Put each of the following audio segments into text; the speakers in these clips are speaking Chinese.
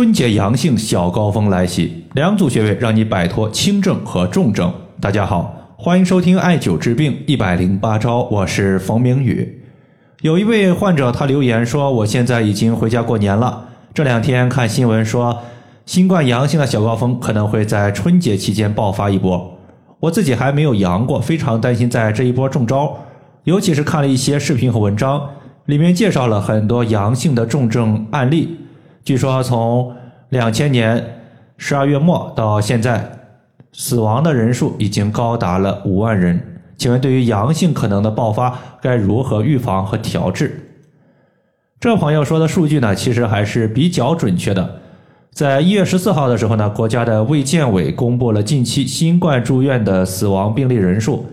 春节阳性小高峰来袭，两组穴位让你摆脱轻症和重症。大家好，欢迎收听艾灸治病一百零八招，我是冯明宇。有一位患者他留言说，我现在已经回家过年了，这两天看新闻说，新冠阳性的小高峰可能会在春节期间爆发一波。我自己还没有阳过，非常担心在这一波中招，尤其是看了一些视频和文章，里面介绍了很多阳性的重症案例。据说从两千年十二月末到现在，死亡的人数已经高达了五万人。请问，对于阳性可能的爆发，该如何预防和调治？这朋友说的数据呢，其实还是比较准确的。在一月十四号的时候呢，国家的卫健委公布了近期新冠住院的死亡病例人数，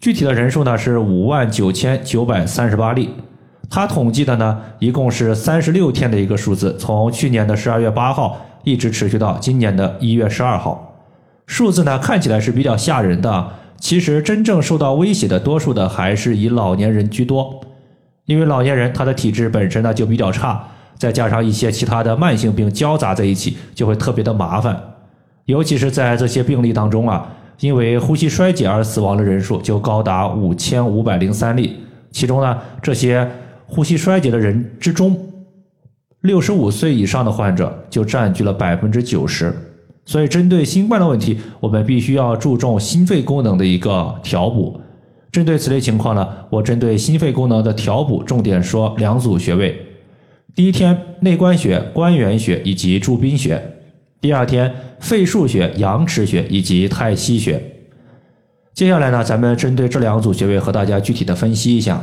具体的人数呢是五万九千九百三十八例。他统计的呢，一共是三十六天的一个数字，从去年的十二月八号一直持续到今年的一月十二号。数字呢看起来是比较吓人的，其实真正受到威胁的多数的还是以老年人居多，因为老年人他的体质本身呢就比较差，再加上一些其他的慢性病交杂在一起，就会特别的麻烦。尤其是在这些病例当中啊，因为呼吸衰竭而死亡的人数就高达五千五百零三例，其中呢这些。呼吸衰竭的人之中，六十五岁以上的患者就占据了百分之九十。所以，针对新冠的问题，我们必须要注重心肺功能的一个调补。针对此类情况呢，我针对心肺功能的调补，重点说两组穴位。第一天，内关穴、关元穴以及柱宾穴；第二天，肺腧穴、阳池穴以及太溪穴。接下来呢，咱们针对这两组穴位和大家具体的分析一下。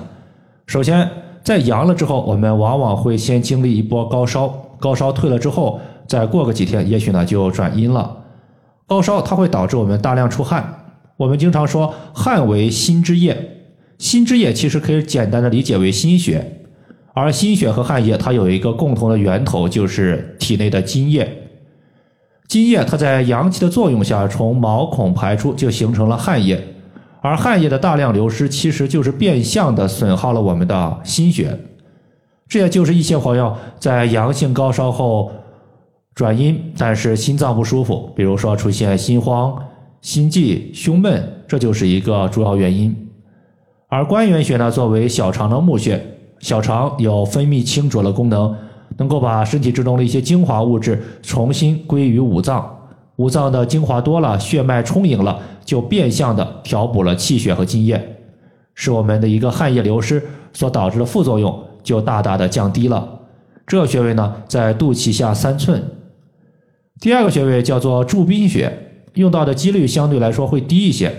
首先，在阳了之后，我们往往会先经历一波高烧，高烧退了之后，再过个几天，也许呢就转阴了。高烧它会导致我们大量出汗，我们经常说汗为心之液，心之液其实可以简单的理解为心血，而心血和汗液它有一个共同的源头，就是体内的津液。津液它在阳气的作用下从毛孔排出，就形成了汗液。而汗液的大量流失，其实就是变相的损耗了我们的心血，这也就是一些朋友在阳性高烧后转阴，但是心脏不舒服，比如说出现心慌、心悸、胸闷，这就是一个主要原因。而关元穴呢，作为小肠的募穴，小肠有分泌清浊的功能，能够把身体之中的一些精华物质重新归于五脏。五脏的精华多了，血脉充盈了，就变相的调补了气血和津液，使我们的一个汗液流失所导致的副作用就大大的降低了。这穴位呢，在肚脐下三寸。第二个穴位叫做柱宾穴，用到的几率相对来说会低一些，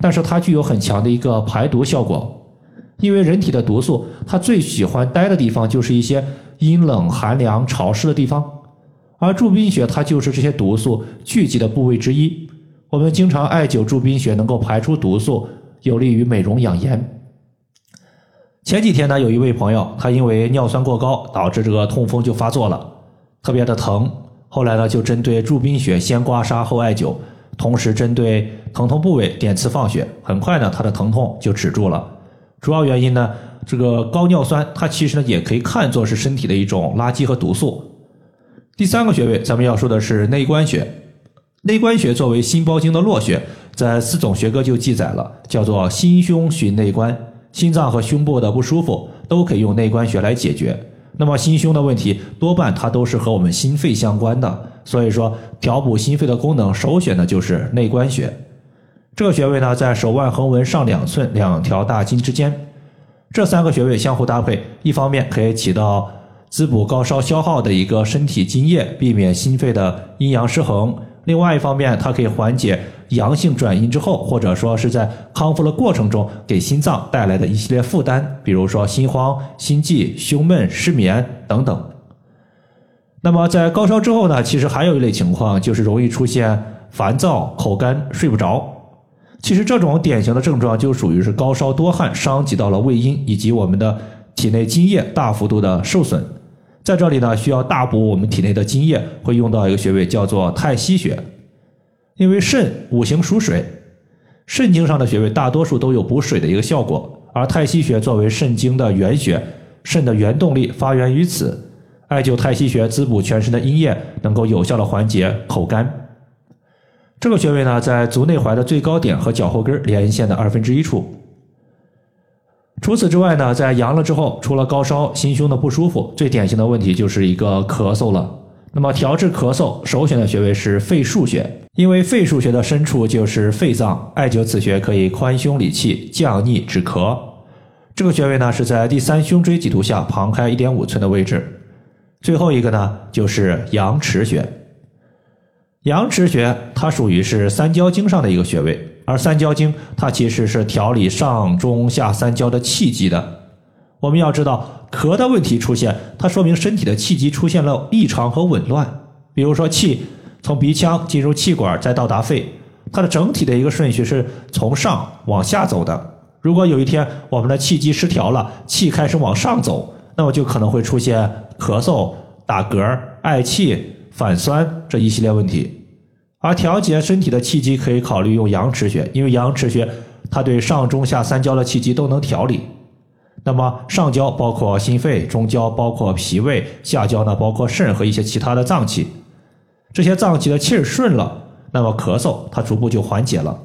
但是它具有很强的一个排毒效果。因为人体的毒素，它最喜欢待的地方就是一些阴冷、寒凉、潮湿的地方。而柱宾穴它就是这些毒素聚集的部位之一。我们经常艾灸柱宾穴，能够排出毒素，有利于美容养颜。前几天呢，有一位朋友，他因为尿酸过高，导致这个痛风就发作了，特别的疼。后来呢，就针对柱宾穴先刮痧后艾灸，同时针对疼痛部位点刺放血。很快呢，他的疼痛就止住了。主要原因呢，这个高尿酸它其实呢也可以看作是身体的一种垃圾和毒素。第三个穴位，咱们要说的是内关穴。内关穴作为心包经的络穴，在四种学科就记载了，叫做心胸循内关。心脏和胸部的不舒服都可以用内关穴来解决。那么心胸的问题，多半它都是和我们心肺相关的。所以说，调补心肺的功能，首选的就是内关穴。这个穴位呢，在手腕横纹上两寸两条大筋之间。这三个穴位相互搭配，一方面可以起到。滋补高烧消耗的一个身体津液，避免心肺的阴阳失衡。另外一方面，它可以缓解阳性转阴之后，或者说是在康复的过程中给心脏带来的一系列负担，比如说心慌、心悸、胸闷、失眠等等。那么在高烧之后呢，其实还有一类情况，就是容易出现烦躁、口干、睡不着。其实这种典型的症状就属于是高烧多汗伤及到了胃阴以及我们的体内津液大幅度的受损。在这里呢，需要大补我们体内的津液，会用到一个穴位叫做太溪穴。因为肾五行属水，肾经上的穴位大多数都有补水的一个效果，而太溪穴作为肾经的原穴，肾的原动力发源于此。艾灸太溪穴滋补全身的阴液，能够有效的缓解口干。这个穴位呢，在足内踝的最高点和脚后跟连线的二分之一处。除此之外呢，在阳了之后，除了高烧、心胸的不舒服，最典型的问题就是一个咳嗽了。那么调治咳嗽，首选的穴位是肺腧穴，因为肺腧穴的深处就是肺脏，艾灸此穴可以宽胸理气、降逆止咳。这个穴位呢是在第三胸椎棘突下旁开一点五寸的位置。最后一个呢就是阳池穴。阳池穴它属于是三焦经上的一个穴位，而三焦经它其实是调理上中下三焦的气机的。我们要知道，咳的问题出现，它说明身体的气机出现了异常和紊乱。比如说，气从鼻腔进入气管，再到达肺，它的整体的一个顺序是从上往下走的。如果有一天我们的气机失调了，气开始往上走，那么就可能会出现咳嗽、打嗝、嗳气、反酸这一系列问题。而调节身体的气机，可以考虑用阳池穴，因为阳池穴它对上中下三焦的气机都能调理。那么上焦包括心肺，中焦包括脾胃，下焦呢包括肾和一些其他的脏器。这些脏器的气儿顺了，那么咳嗽它逐步就缓解了。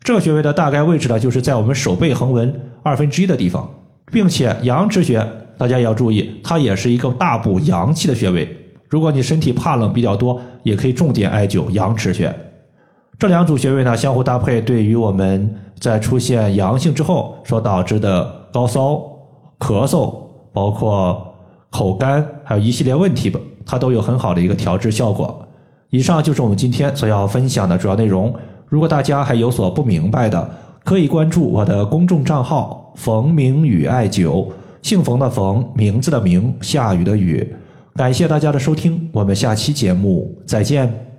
这个穴位的大概位置呢，就是在我们手背横纹二分之一的地方，并且阳池穴大家也要注意，它也是一个大补阳气的穴位。如果你身体怕冷比较多，也可以重点艾灸阳池穴。这两组穴位呢相互搭配，对于我们在出现阳性之后所导致的高烧、咳嗽，包括口干，还有一系列问题吧，它都有很好的一个调治效果。以上就是我们今天所要分享的主要内容。如果大家还有所不明白的，可以关注我的公众账号“冯明宇艾灸”，姓冯的冯，名字的名，下雨的雨。感谢大家的收听，我们下期节目再见。